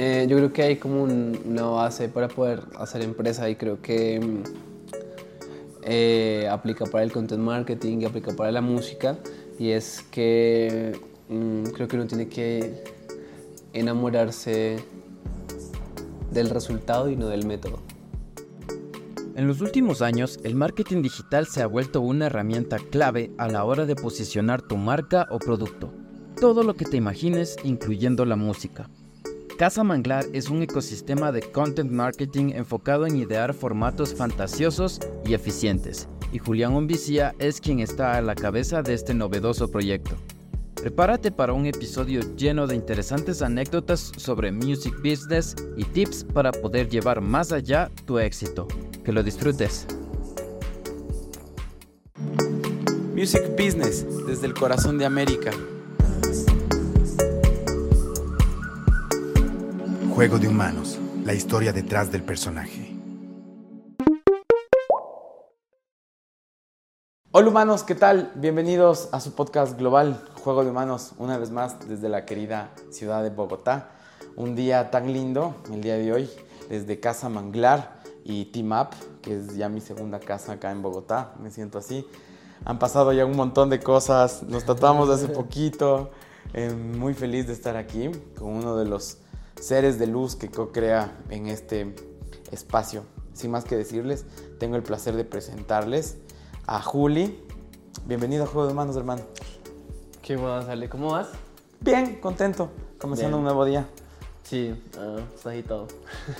Eh, yo creo que hay como un- una base para poder hacer empresa y creo que mm, eh, aplica para el content marketing y aplica para la música y es que mm, creo que uno tiene que enamorarse del resultado y no del método. En los últimos años, el marketing digital se ha vuelto una herramienta clave a la hora de posicionar tu marca o producto. Todo lo que te imagines, incluyendo la música. Casa Manglar es un ecosistema de content marketing enfocado en idear formatos fantasiosos y eficientes, y Julián Ombicía es quien está a la cabeza de este novedoso proyecto. Prepárate para un episodio lleno de interesantes anécdotas sobre music business y tips para poder llevar más allá tu éxito. Que lo disfrutes. Music Business, desde el corazón de América. Juego de Humanos, la historia detrás del personaje. Hola humanos, ¿qué tal? Bienvenidos a su podcast global, Juego de Humanos, una vez más desde la querida ciudad de Bogotá. Un día tan lindo, el día de hoy, desde Casa Manglar y Team Up, que es ya mi segunda casa acá en Bogotá, me siento así. Han pasado ya un montón de cosas, nos tratamos hace poquito, eh, muy feliz de estar aquí con uno de los seres de luz que co-crea en este espacio. Sin más que decirles, tengo el placer de presentarles a Juli. Bienvenido a Juego de Manos, hermano. ¿Qué más, Ale? ¿Cómo vas? Bien, contento, comenzando Bien. un nuevo día. Sí, ah, está agitado.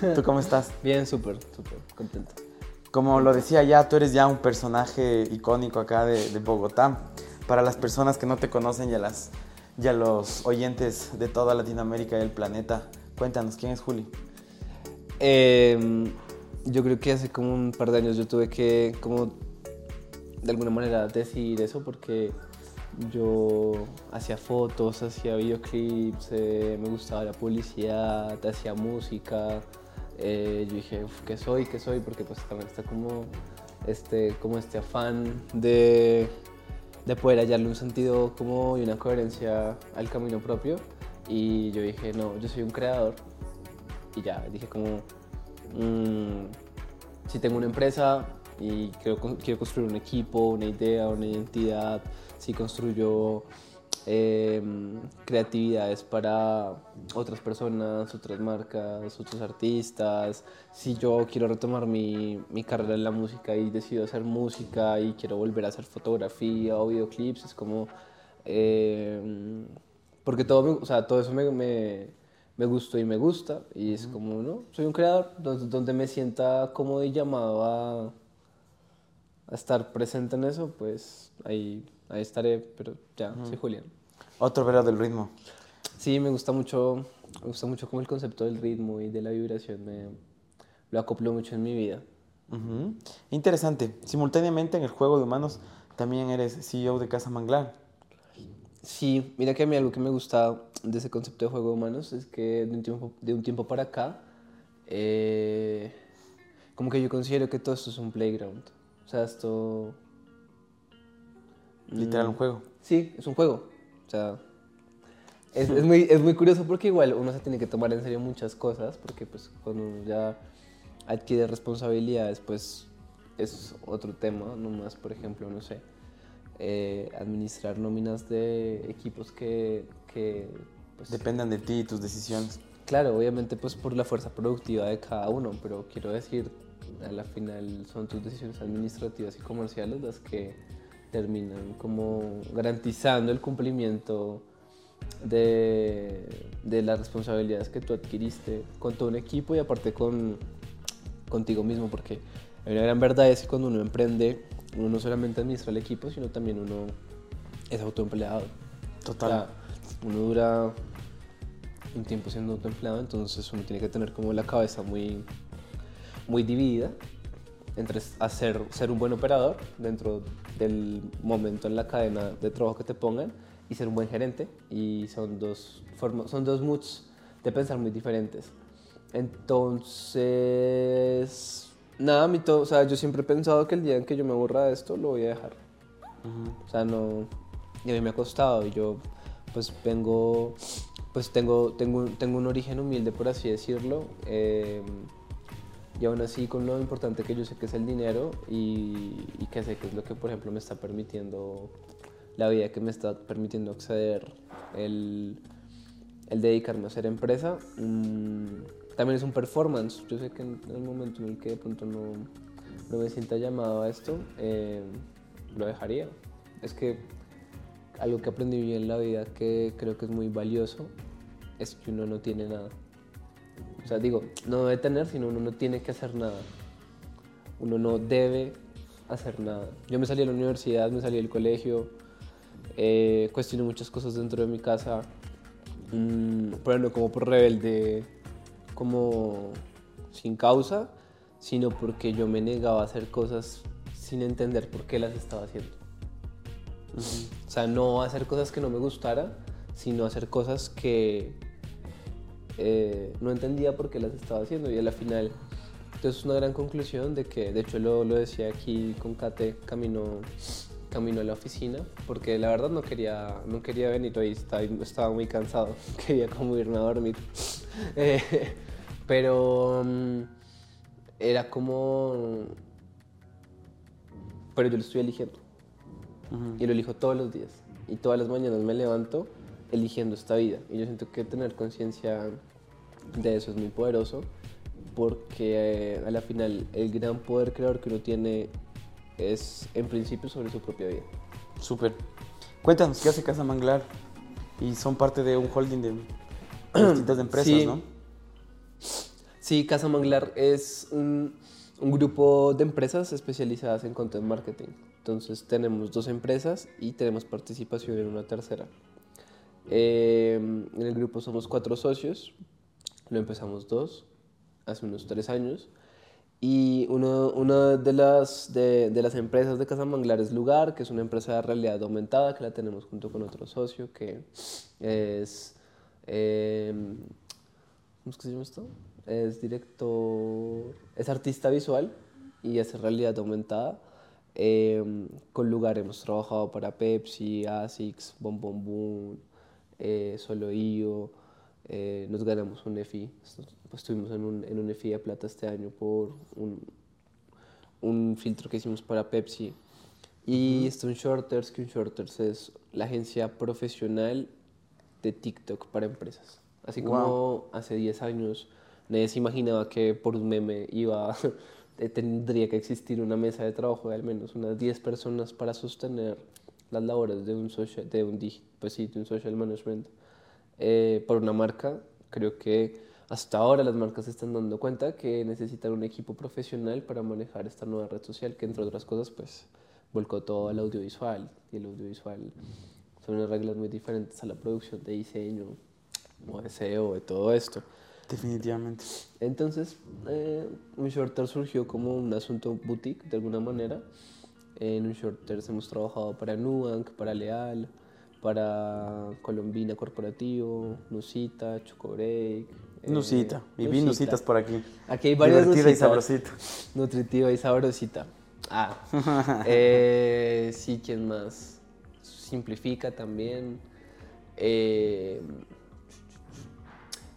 ¿Tú cómo estás? Bien, súper, súper contento. Como lo decía ya, tú eres ya un personaje icónico acá de, de Bogotá. Para las personas que no te conocen y a, las, y a los oyentes de toda Latinoamérica y el planeta, cuéntanos, ¿quién es Juli? Eh, yo creo que hace como un par de años yo tuve que, como, de alguna manera decidir eso porque yo hacía fotos, hacía videoclips, eh, me gustaba la publicidad, hacía música. eh, yo dije, "Uf, ¿qué soy? ¿Qué soy? Porque pues también está como este, como este afán de, de poder hallarle un sentido como y una coherencia al camino propio. Y yo dije, no, yo soy un creador. Y ya, dije como, mm, si tengo una empresa y quiero, quiero construir un equipo, una idea, una identidad, si construyo eh, creatividades para otras personas, otras marcas, otros artistas, si yo quiero retomar mi, mi carrera en la música y decido hacer música y quiero volver a hacer fotografía o videoclips, es como... eh, porque todo, o sea, todo eso me, me, me gustó y me gusta. Y es como, ¿no? Soy un creador donde, donde me sienta cómodo y llamado a, a estar presente en eso, pues ahí, ahí estaré. Pero ya, soy Julián. Otro verano del ritmo. Sí, me gusta mucho, me gusta mucho como el concepto del ritmo y de la vibración. Me, lo acoplo mucho en mi vida. Ujú. Interesante. Simultáneamente en el Juego de Humanos también eres CEO de Casa Manglar. Sí, mira que a mí algo que me gusta de ese concepto de juego de humanos es que de un tiempo, de un tiempo para acá, eh, como que yo considero que todo esto es un playground. O sea, esto... Literal, un mm, juego. Sí, es un juego. O sea, es, es muy, es muy curioso porque igual uno se tiene que tomar en serio muchas cosas, porque pues cuando uno ya adquiere responsabilidades, pues es otro tema, no más, por ejemplo, no sé, eh, administrar nóminas de equipos que, que pues, Dependan de ti y tus decisiones. Claro, obviamente pues por la fuerza productiva de cada uno, pero quiero decir, a la final son tus decisiones administrativas y comerciales las que terminan como garantizando el cumplimiento de, de las responsabilidades que tú adquiriste con todo un equipo y aparte con contigo mismo, porque hay una gran verdad es que cuando uno emprende, uno no solamente administra el equipo, sino también uno es autoempleado. Total. O sea, uno dura un tiempo siendo autoempleado, entonces uno tiene que tener como la cabeza muy, muy dividida entre hacer, ser un buen operador dentro del momento en la cadena de trabajo que te pongan y ser un buen gerente. Y son dos, formas, son dos moods de pensar muy diferentes. Entonces, nada, mi todo, o sea, yo siempre he pensado que el día en que yo me aburra de esto, lo voy a dejar. O sea, no. Y a mí me ha costado. Y yo, pues vengo, pues tengo, tengo, tengo un origen humilde, por así decirlo. eh, y aún así con lo importante que yo sé que es el dinero y, y que sé que es lo que, por ejemplo, me está permitiendo, la vida que me está permitiendo acceder el, el dedicarme a hacer empresa. mm, también es un performance. Yo sé que en el momento en el que de pronto no, no me sienta llamado a esto, eh, lo dejaría. Es que algo que aprendí en la vida que creo que es muy valioso es que uno no tiene nada. O sea, digo, no debe tener, sino uno no tiene que hacer nada. Uno no debe hacer nada. Yo me salí de la universidad, me salí del colegio, eh, cuestioné muchas cosas dentro de mi casa, mm, pero no como por rebelde, como sin causa, sino porque yo me negaba a hacer cosas sin entender por qué las estaba haciendo. O sea, no hacer cosas que no me gustara, sino hacer cosas que eh, no entendía por qué las estaba haciendo. Y a la final, entonces es una gran conclusión de que, de hecho lo, lo decía aquí con Kate, camino, camino a la oficina, porque la verdad no quería, no quería venir hoy, estaba, estaba muy cansado, quería como irme a dormir. Eh, pero mm, era como... Pero yo lo estoy eligiendo. Y lo elijo todos los días. Y todas las mañanas me levanto eligiendo esta vida. Y yo siento que tener conciencia de eso es muy poderoso porque eh, a la final el gran poder creador que uno tiene es en principio sobre su propia vida. Súper. Cuéntanos, ¿qué hace Casa Manglar? Y son parte de un holding de distintas empresas, Sí. ¿no? Sí, Casa Manglar es un, un grupo de empresas especializadas en content marketing. Entonces tenemos dos empresas y tenemos participación en una tercera. Eh, en el grupo somos cuatro socios, lo empezamos dos, hace unos tres años. Y uno, una de las, de, de las empresas de Casa Manglar es Lugar, que es una empresa de realidad aumentada que la tenemos junto con otro socio que es... eh, ¿Cómo es que se llama esto? Es director, es artista visual y hace realidad aumentada. Eh, con lugar hemos trabajado para Pepsi, ASICS, Bon Bon Boom, eh, Solo IO. eh, nos ganamos un EFI. Pues estuvimos en un, en un EFI de plata este año por un, un filtro que hicimos para Pepsi. Y Stone Shorters, que un Shorters es la agencia profesional de TikTok para empresas. Así como Wow. hace 10 años nadie se imaginaba que por un meme iba eh, tendría que existir una mesa de trabajo de al menos unas 10 personas para sostener las labores de un social, de un, pues sí, de un social management eh, por una marca. Creo que hasta ahora las marcas se están dando cuenta que necesitan un equipo profesional para manejar esta nueva red social que entre otras cosas pues volcó todo al audiovisual y el audiovisual son unas reglas muy diferentes a la producción de diseño o de SEO, de todo esto. Definitivamente. Entonces, eh, un shorter surgió como un asunto boutique de alguna manera. En un shorter hemos trabajado para Nubank, para Leal, para Colombina Corporativo, Nusita, Chocobreak. eh, Nusita. Y vi Nusita. Nusitas por aquí. Aquí hay varias Divertida y Nusitas. sabrosita. Nutritiva y sabrosita. Ah. eh, sí, ¿quién más? Simplifica también. Eh,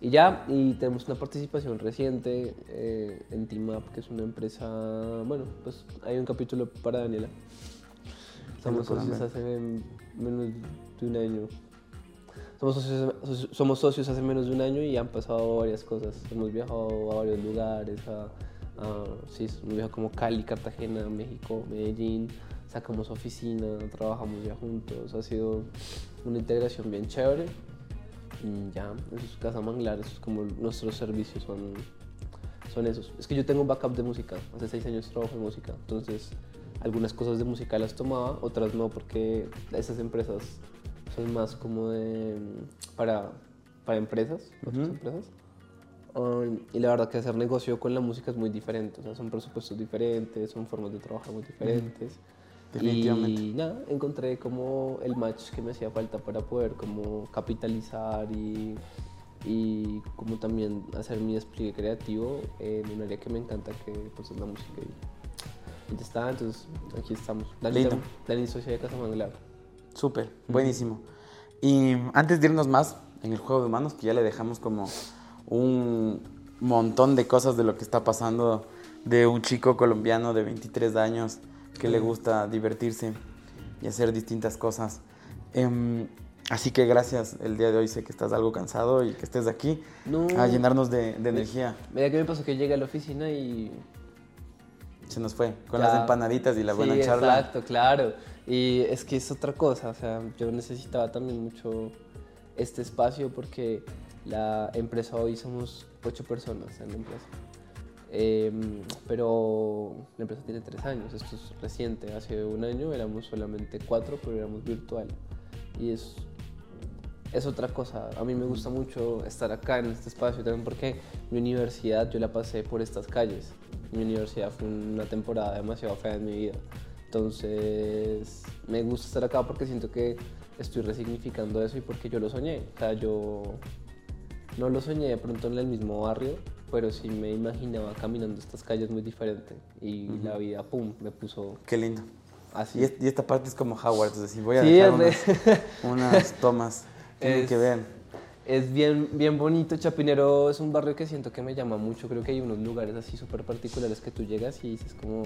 y ya, y tenemos una participación reciente eh, en Team Up, que es una empresa. Bueno, pues hay un capítulo para Daniela. Somos socios hace menos de un año. Somos socios, soci- somos socios hace menos de un año y han pasado varias cosas. Hemos viajado a varios lugares, a, a- sí, hemos viajado como Cali, Cartagena, México, Medellín. Sacamos oficina, trabajamos ya juntos. Ha sido una integración bien chévere. Y ya, eso es Casa Manglar, eso es como nuestros servicios son, son esos. Es que yo tengo un backup de música, hace seis años trabajo en música, entonces algunas cosas de música las tomaba, otras no, porque esas empresas son más como de, para, para empresas, otras Ujú. empresas. Um, y la verdad que hacer negocio con la música es muy diferente, o sea, son presupuestos diferentes, son formas de trabajar muy diferentes. Definitivamente. Y nada, encontré como el match que me hacía falta para poder como capitalizar y, y como también hacer mi despliegue creativo en un área que me encanta que pues es la música y, ya está, entonces aquí estamos. Dani, socia de Casa Manglar. Súper, buenísimo. Y antes de irnos más en el juego de humanos, que ya le dejamos como un montón de cosas de lo que está pasando de un chico colombiano de 23 años que le gusta divertirse y hacer distintas cosas. Em, así que gracias el día de hoy, sé que estás algo cansado y que estés aquí No. a llenarnos de, de energía. Mira que me pasó que llegué a la oficina y Se nos fue con Ya. las empanaditas y la buena sí, charla. Exacto, claro. Y es que es otra cosa, o sea, yo necesitaba también mucho este espacio porque la empresa hoy somos ocho personas en la empresa. Em, pero la empresa tiene tres años, esto es reciente. Hace un año éramos solamente cuatro, pero éramos virtual. Y es, es otra cosa. A mí me gusta mucho estar acá en este espacio también porque mi universidad yo la pasé por estas calles. Mi universidad fue una temporada demasiado fea en mi vida. Entonces me gusta estar acá porque siento que estoy resignificando eso y porque yo lo soñé. O sea, yo no lo soñé de pronto en el mismo barrio, pero sí me imaginaba caminando estas calles muy diferente. Y la vida, pum, me puso Qué lindo. así. Y, es- y esta parte es como Howard, es decir, voy a Sí, dejar unas, unas tomas. Es- que ver. Es bien, bien bonito. Chapinero es un barrio que siento que me llama mucho. Creo que hay unos lugares así súper particulares que tú llegas y dices como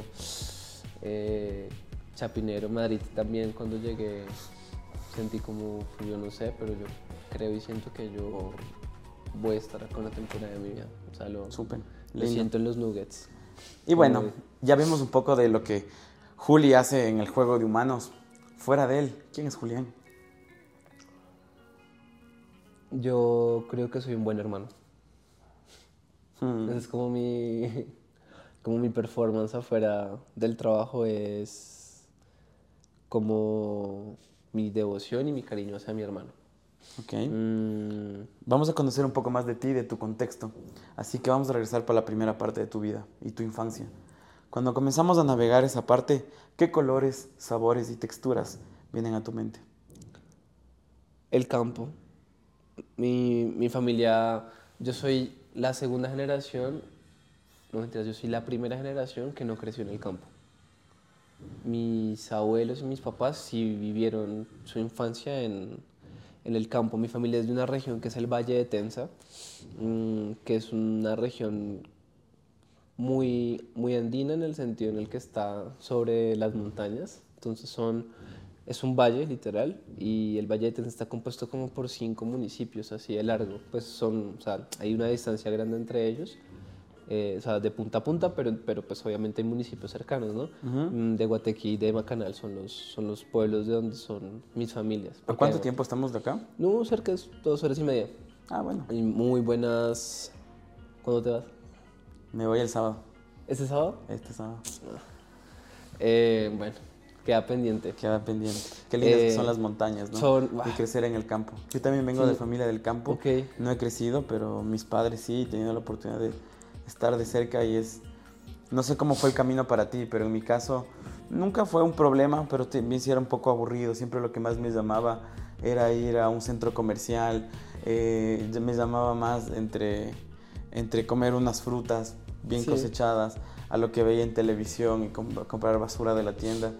eh, Chapinero, Madrid también. Cuando llegué sentí como, yo no sé, pero yo creo y siento que yo voy a estar acá una temporada de mi vida. O sea, lo, Súper. lo lindo. siento en los nuggets. Y bueno, Muy- ya vimos un poco de lo que Juli hace en el juego de humanos. Fuera de él, ¿quién es Julián? Yo creo que soy un buen hermano. Hmm, Es como mi, como mi performance afuera del trabajo es como mi devoción y mi cariño hacia mi hermano. Ok. Mm, Vamos a conocer un poco más de ti y de tu contexto. Así que vamos a regresar para la primera parte de tu vida y tu infancia. Cuando comenzamos a navegar esa parte, ¿qué colores, sabores y texturas vienen a tu mente? el campo. Mi, mi familia, yo soy la segunda generación, no mentiras, yo soy la primera generación que no creció en el campo. Mis abuelos y mis papás sí vivieron su infancia en, en el campo. Mi familia es de una región que es el Valle de Tensa, mm, que es una región muy, muy andina en el sentido en el que está sobre las montañas. Entonces son, es un valle literal y el Valle de Tensa está compuesto como por cinco municipios así de largo. Pues son, o sea, hay una distancia grande entre ellos. Eh, o sea, de punta a punta, pero, pero pues obviamente hay municipios cercanos, ¿no? Mm, De Guatequí y de Macanal son los, son los pueblos de donde son mis familias. ¿Por cuánto tiempo estamos de acá? No, cerca de dos horas y media. Ah, bueno, Hay muy buenas... ¿Cuándo te vas? me voy el sábado, ¿Este sábado? este sábado. Eh, bueno, queda pendiente. Queda pendiente. Qué lindas que son las montañas, ¿no? son- Y crecer en el campo. Yo también vengo Sí. de familia del campo. Ok. No he crecido, pero mis padres sí, he tenido la oportunidad de estar de cerca y es... No sé cómo fue el camino para ti, pero en mi caso nunca fue un problema, pero también sí era un poco aburrido. Siempre lo que más me llamaba era ir a un centro comercial. eh, me llamaba más entre, entre comer unas frutas bien Sí. cosechadas a lo que veía en televisión y com- comprar basura de la tienda.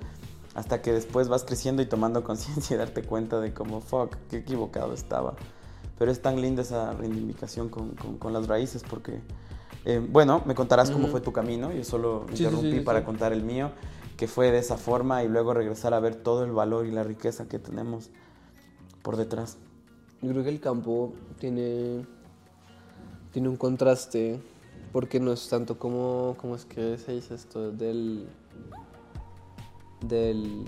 Hasta que después vas creciendo y tomando conciencia y darte cuenta de cómo, fuck, qué equivocado estaba. Pero es tan linda esa reivindicación con, con- con las raíces porque, eh, bueno, me contarás cómo fue tu camino. Yo solo Sí, interrumpí sí, sí, para contar el mío, que fue de esa forma y luego regresar a ver todo el valor y la riqueza que tenemos por detrás. Yo creo que el campo tiene, tiene un contraste porque no es tanto como, ¿cómo es que se dice esto? Del... Del...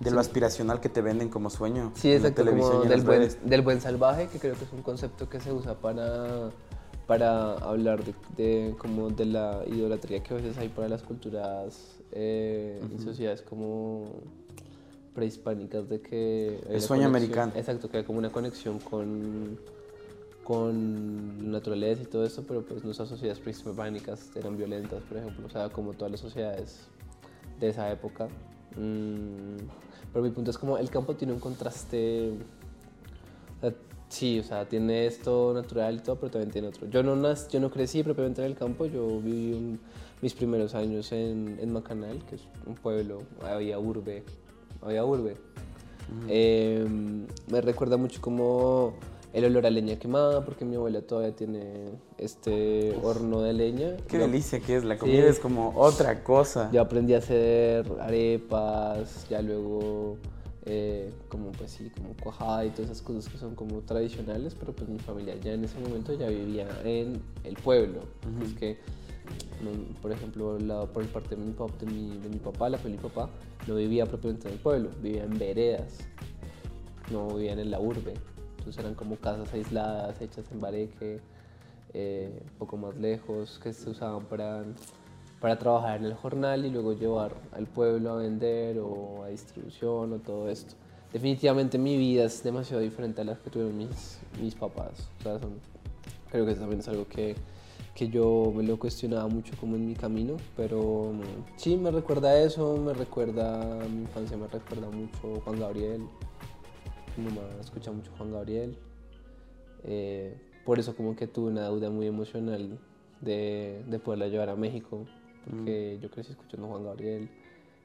De lo aspiracional que te venden como sueño. Sí, exacto, como del buen, del buen salvaje, que creo que es un concepto que se usa para, para hablar de, de como de la idolatría que a veces hay para las culturas eh, y sociedades como prehispánicas de que... El sueño conexión- americano. Exacto, que hay como una conexión con, con la naturaleza y todo esto, pero pues nuestras sociedades prehispánicas eran violentas, por ejemplo, o sea, como todas las sociedades de esa época. Mm, pero mi punto es como el campo tiene un contraste. Sí, o sea, tiene esto natural y todo, pero también tiene otro. Yo no, nac- yo no crecí propiamente en el campo, yo viví un- mis primeros años en, en Macanal, que es un pueblo, había urbe, había urbe. Eh, me recuerda mucho como el olor a leña quemada, porque mi abuela todavía tiene este horno de leña. Qué Yo- delicia que es, la comida Sí. es como otra cosa. Yo aprendí a hacer arepas, ya luego eh, como pues sí, como cuajada y todas esas cosas que son como tradicionales, pero pues mi familia ya en ese momento ya vivía en el pueblo. Es que, por ejemplo, la, por el parte de mi, pap- de, mi, de mi papá, la familia de mi papá, no vivía propiamente en el pueblo, vivía en veredas, no vivían en la urbe. Entonces eran como casas aisladas, hechas en bareque, eh, un poco más lejos, que se usaban para, para trabajar en el jornal y luego llevar al pueblo a vender o a distribución o todo esto. Definitivamente mi vida es demasiado diferente a la que tuvieron mis, mis papás. O sea, son- creo que eso también es algo que, que yo me lo cuestionaba mucho como en mi camino, pero sí, me recuerda a eso, me recuerda a mi infancia, me recuerda mucho Juan Gabriel. Mi mamá escucha mucho Juan Gabriel. Eh, por eso como que tuve una deuda muy emocional de, de poderla llevar a México, porque yo crecí escuchando Juan Gabriel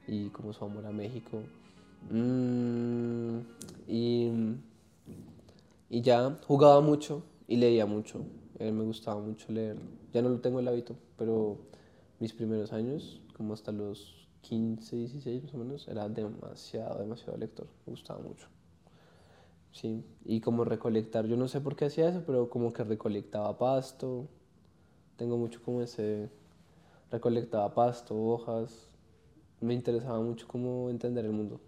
y como su amor a México. Mm, y, y ya jugaba mucho y leía mucho. Eh, me gustaba mucho leer. Ya no lo tengo el hábito, pero mis primeros años, como hasta los 15, 16 más o menos, era demasiado, demasiado lector. Me gustaba mucho. Sí, y como recolectar, yo no sé por qué hacía eso, pero como que recolectaba pasto. Tengo mucho como ese, recolectaba pasto, hojas. Me interesaba mucho como entender el mundo.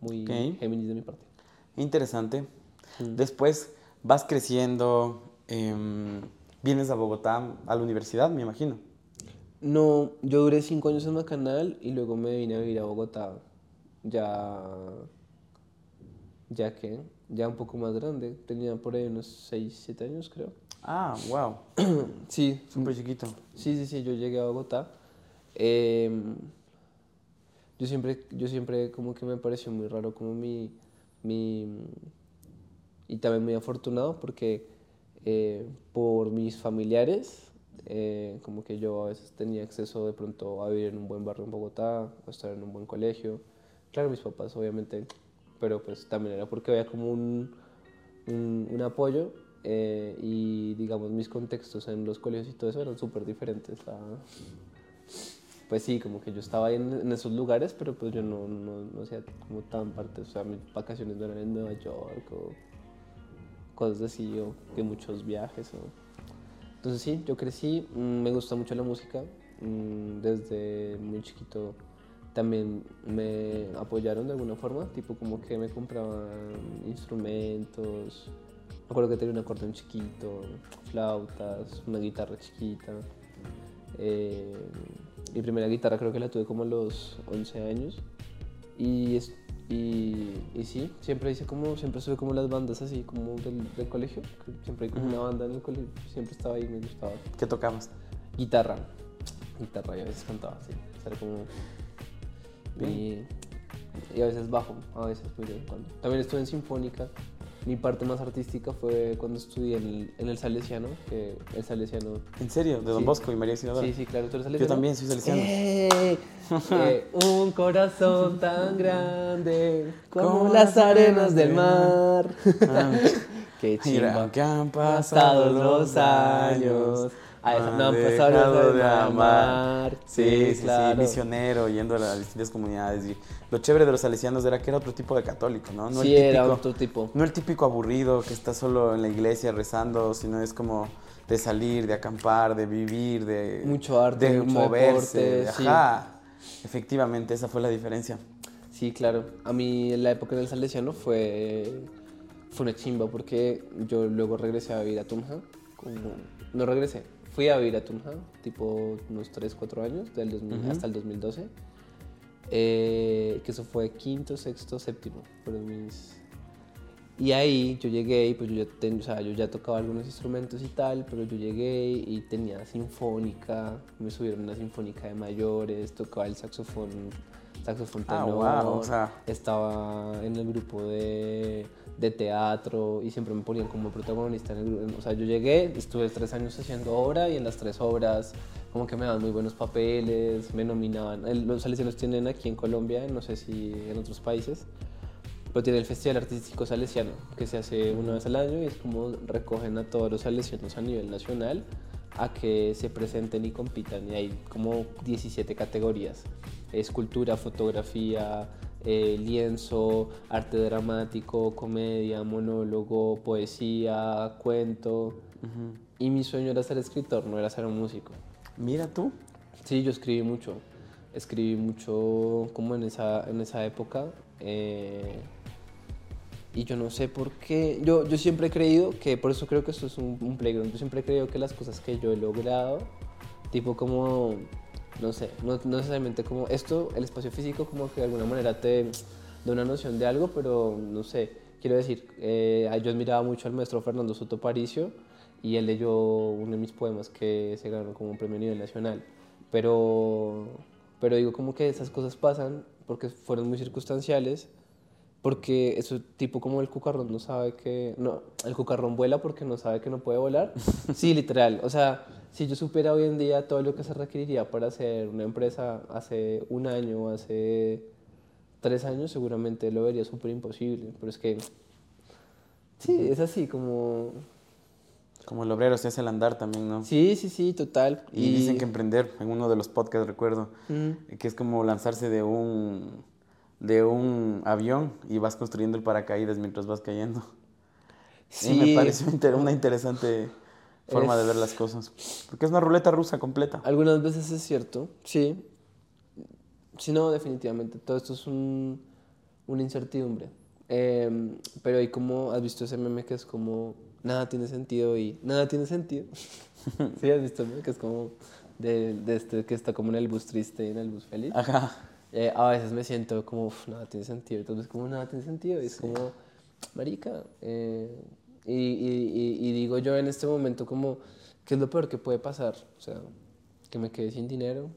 Muy Ok. Géminis de mi parte. Interesante. Después vas creciendo, em, vienes a Bogotá a la universidad, me imagino. No, yo duré cinco años en Macanal y luego me vine a vivir a Bogotá. Ya, ya que, ya un poco más grande. Tenía por ahí unos 6, 7 años creo. Ah, wow, Sí, súper chiquito. Sí, sí, sí, yo llegué a Bogotá. Em, yo siempre, yo siempre como que me pareció muy raro como mi, mi y también muy afortunado porque eh, por mis familiares eh, como que yo a veces tenía acceso de pronto a vivir en un buen barrio en Bogotá, a estar en un buen colegio. Claro, mis papás obviamente, pero pues también era porque había como un, un, un apoyo eh, y digamos mis contextos en los colegios y todo eso eran súper diferentes a... Pues sí, como que yo estaba ahí en, en esos lugares, pero pues yo no, no, no hacía como tan parte, o sea, mis vacaciones no eran en Nueva York o cosas así, o que muchos viajes. O... Entonces sí, yo crecí, mm, me gusta mucho la música, mm, desde muy chiquito también me apoyaron de alguna forma, tipo como que me compraban instrumentos, me acuerdo que tenía un acordeón chiquito, flautas, una guitarra chiquita. Eh, mi primera guitarra creo que la tuve como a los 11 años. Y, es- y, y sí, siempre hice como, siempre estuve como las bandas así como del, del colegio. Siempre hay como una banda en el colegio, siempre estaba ahí, me gustaba. ¿Qué tocabas? Guitarra, guitarra y a veces cantaba, sí. Era como... Y, y a veces bajo, a veces muy de vez en cuando. También estuve en Sinfónica. Mi parte más artística fue cuando estudié en el, en el Salesiano, que el Salesiano... ¿En serio? ¿De Don Sí. Bosco y María Auxiliadora? Sí, sí, claro, tú eres Yo salesiano. también soy salesiano. ¡Eh! Eh, un corazón tan grande como Como las arenas del mar. Ah, Qué Mira, chimba. que han pasado los años. Esa- no dejado años de amar. Sí, sí, sí, claro. misionero, yendo a las distintas comunidades. Y lo chévere de los salesianos era que era otro tipo de católico, ¿no? No sí, el era típico, otro tipo. no el típico aburrido que está solo en la iglesia rezando, sino es como de salir, de acampar, de vivir, de, Mucho arte, de mucho moverse. deporte, de- sí. ajá. Efectivamente, esa fue la diferencia. Sí, claro. A mí la época del Salesiano fue, fue una chimba porque yo luego regresé a vivir a Tunja. como- no regresé, fui a vivir a Tunja, tipo unos 3, 4 años, del 2000 hasta el 2012. Eh, que eso fue quinto, sexto, séptimo. Fueron mis... Y ahí yo llegué y pues yo ya, ten- o sea, yo ya tocaba algunos instrumentos y tal, pero yo llegué y tenía sinfónica, me subieron a una sinfónica de mayores, tocaba el saxofón, saxofón Ah, tenor, wow, o sea. estaba en el grupo de, de teatro y siempre me ponían como protagonista en el grupo. O sea, yo llegué, estuve tres años haciendo obra y en las tres obras como que me daban muy buenos papeles, me nominaban. El- Los salesianos tienen aquí en Colombia, no sé si en otros países, pero tiene el Festival Artístico Salesiano, que se hace una vez al año y es como recogen a todos los salesianos a nivel nacional a que se presenten y compitan. Y hay como 17 categorías. Escultura, fotografía, eh, lienzo, arte dramático, comedia, monólogo, poesía, cuento. Y mi sueño era ser escritor, no era ser un músico. Mira tú. Sí, yo escribí mucho. Escribí mucho como en esa, en esa época. eh, y yo no sé por qué. Yo, yo siempre he creído que, por eso creo que esto es un, un playground. Yo siempre he creído que las cosas que yo he logrado, tipo como, no sé, no, no necesariamente como esto, el espacio físico, como que de alguna manera te da una noción de algo, pero no sé. Quiero decir, eh, yo admiraba mucho al maestro Fernando Soto Paricio y él leyó uno de mis poemas que se ganó como un premio a nivel nacional. Pero, pero digo como que esas cosas pasan porque fueron muy circunstanciales, porque eso tipo como el cucarrón no sabe que... No, el cucarrón vuela porque no sabe que no puede volar. Sí, literal. O sea, si yo supiera hoy en día todo lo que se requeriría para hacer una empresa hace un año, hace tres años, seguramente lo vería súper imposible. Pero es que... Sí, es así como... Como el obrero se hace el andar también, ¿no? Sí, sí, sí, total. Y, dicen que emprender, en uno de los podcasts recuerdo, Mm. que es como lanzarse de un, de un avión y vas construyendo el paracaídas mientras vas cayendo. Sí. Sí. me pareció inter- una interesante forma de ver las cosas. Porque es una ruleta rusa completa. Algunas veces es cierto, sí. Si no, definitivamente. Todo esto es un, una incertidumbre. Em, pero hay como, ¿has visto ese meme que es como, nada tiene sentido y nada tiene sentido? sí, has visto, ¿no? Que es como de, de este que está como en el bus triste y en el bus feliz. Ajá. Eh, a veces me siento como, "Uf, nada tiene sentido. Entonces, como, nada tiene sentido. Y es como, marica. eh, y, y- y- digo yo en este momento como, ¿qué es lo peor que puede pasar? O sea, que me quede sin dinero,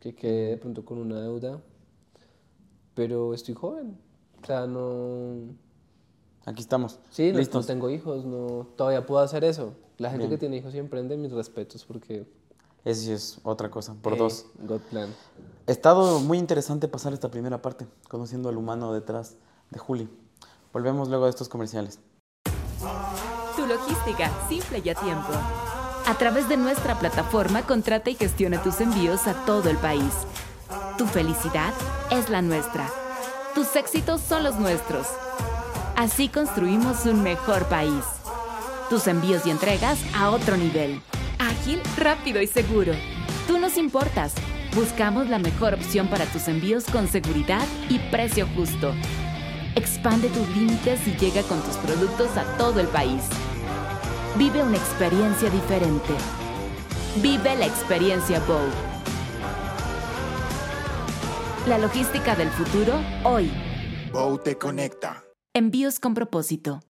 que quede de pronto con una deuda, pero estoy joven. O sea, no... Aquí estamos. Sí, no, no tengo hijos, no, todavía puedo hacer eso. La gente Bien. que tiene hijos y emprende, mis respetos, porque... Eso sí es otra cosa, por eh, dos. God plan. Ha estado muy interesante pasar esta primera parte, conociendo al humano detrás de Juli. Volvemos luego de estos comerciales. Tu logística, simple y a tiempo. A través de nuestra plataforma, contrata y gestiona tus envíos a todo el país. Tu felicidad es la nuestra. Tus éxitos son los nuestros. Así construimos un mejor país. Tus envíos y entregas a otro nivel. Ágil, rápido y seguro. Tú nos importas. Buscamos la mejor opción para tus envíos con seguridad y precio justo. Expande tus límites y llega con tus productos a todo el país. Vive una experiencia diferente. Vive la experiencia Bow. La logística del futuro hoy. Bow te conecta. Envíos con propósito.